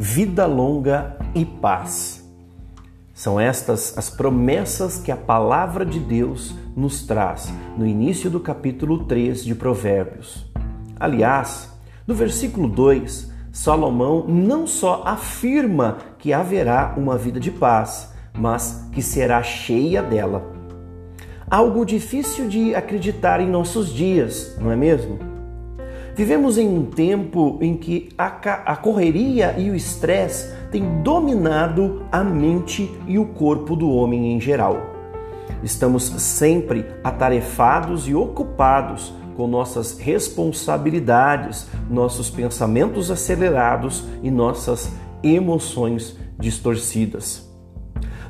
vida longa e paz. São estas as promessas que a palavra de Deus nos traz no início do capítulo 3 de Provérbios. Aliás, no versículo 2, Salomão não só afirma que haverá uma vida de paz, mas que será cheia dela. Algo difícil de acreditar em nossos dias, não é mesmo? Vivemos em um tempo em que a, a correria e o estresse têm dominado a mente e o corpo do homem em geral. Estamos sempre atarefados e ocupados com nossas responsabilidades, nossos pensamentos acelerados e nossas emoções distorcidas.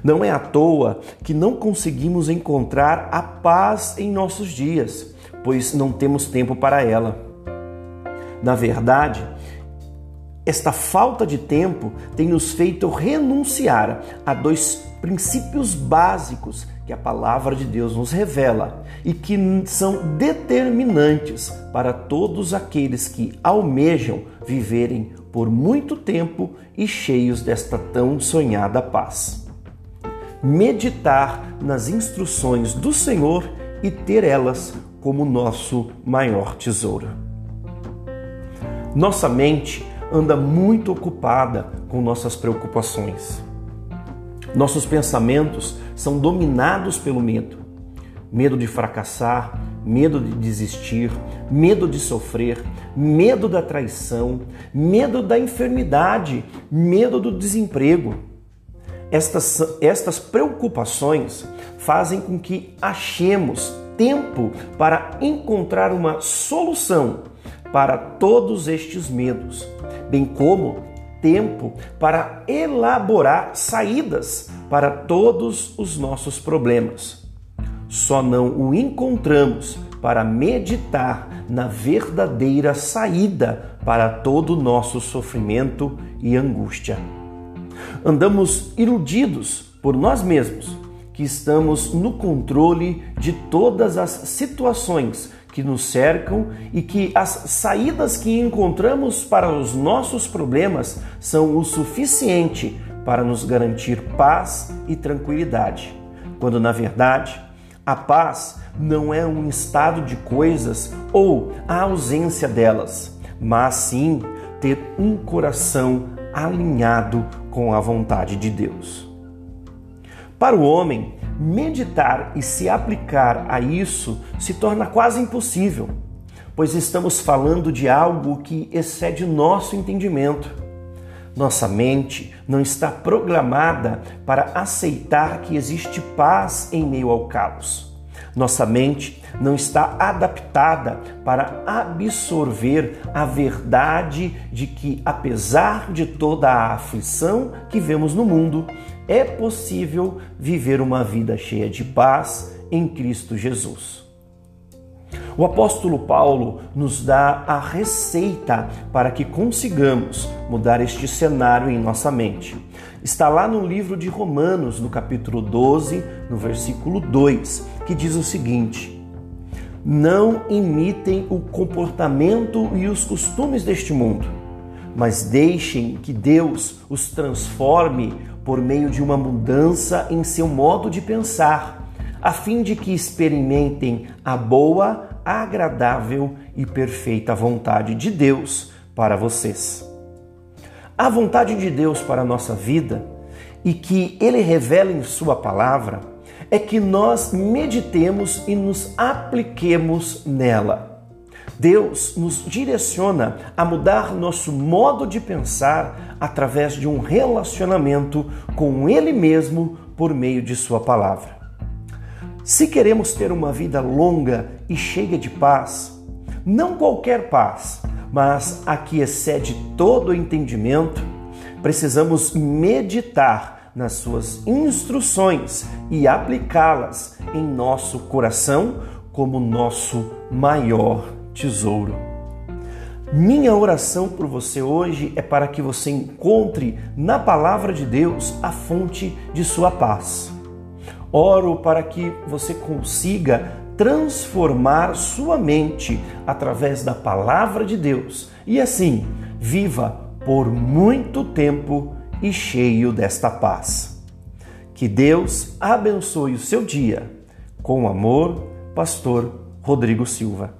Não é à toa que não conseguimos encontrar a paz em nossos dias, pois não temos tempo para ela. Na verdade, esta falta de tempo tem nos feito renunciar a dois princípios básicos que a palavra de Deus nos revela e que são determinantes para todos aqueles que almejam viverem por muito tempo e cheios desta tão sonhada paz. Meditar nas instruções do Senhor e ter elas como nosso maior tesouro. Nossa mente anda muito ocupada com nossas preocupações. Nossos pensamentos são dominados pelo medo. Medo de fracassar, medo de desistir, medo de sofrer, medo da traição, medo da enfermidade, medo do desemprego. Estas, estas preocupações fazem com que achemos tempo para encontrar uma solução para todos estes medos, bem como tempo para elaborar saídas para todos os nossos problemas. Só não o encontramos para meditar na verdadeira saída para todo o nosso sofrimento e angústia. Andamos iludidos por nós mesmos, que estamos no controle de todas as situações que nos cercam e que as saídas que encontramos para os nossos problemas são o suficiente para nos garantir paz e tranquilidade, quando na verdade a paz não é um estado de coisas ou a ausência delas, mas sim ter um coração alinhado com a vontade de Deus. Para o homem, meditar e se aplicar a isso se torna quase impossível, pois estamos falando de algo que excede nosso entendimento. Nossa mente não está programada para aceitar que existe paz em meio ao caos. Nossa mente não está adaptada para absorver a verdade de que, apesar de toda a aflição que vemos no mundo, é possível viver uma vida cheia de paz em Cristo Jesus. O apóstolo Paulo nos dá a receita para que consigamos mudar este cenário em nossa mente. Está lá no livro de Romanos, no capítulo 12, no versículo 2, que diz o seguinte: Não imitem o comportamento e os costumes deste mundo, mas deixem que Deus os transforme por meio de uma mudança em seu modo de pensar, a fim de que experimentem a boa, agradável e perfeita vontade de Deus para vocês. A vontade de Deus para a nossa vida e que Ele revela em Sua palavra é que nós meditemos e nos apliquemos nela. Deus nos direciona a mudar nosso modo de pensar através de um relacionamento com Ele mesmo por meio de Sua palavra. Se queremos ter uma vida longa e cheia de paz, não qualquer paz, mas a que excede todo o entendimento, precisamos meditar nas suas instruções e aplicá-las em nosso coração como nosso maior tesouro. Minha oração por você hoje é para que você encontre na palavra de Deus a fonte de sua paz. Oro para que você consiga transformar sua mente através da palavra de Deus e assim viva por muito tempo e cheio desta paz. Que Deus abençoe o seu dia. Com amor, Pastor Rodrigo Silva.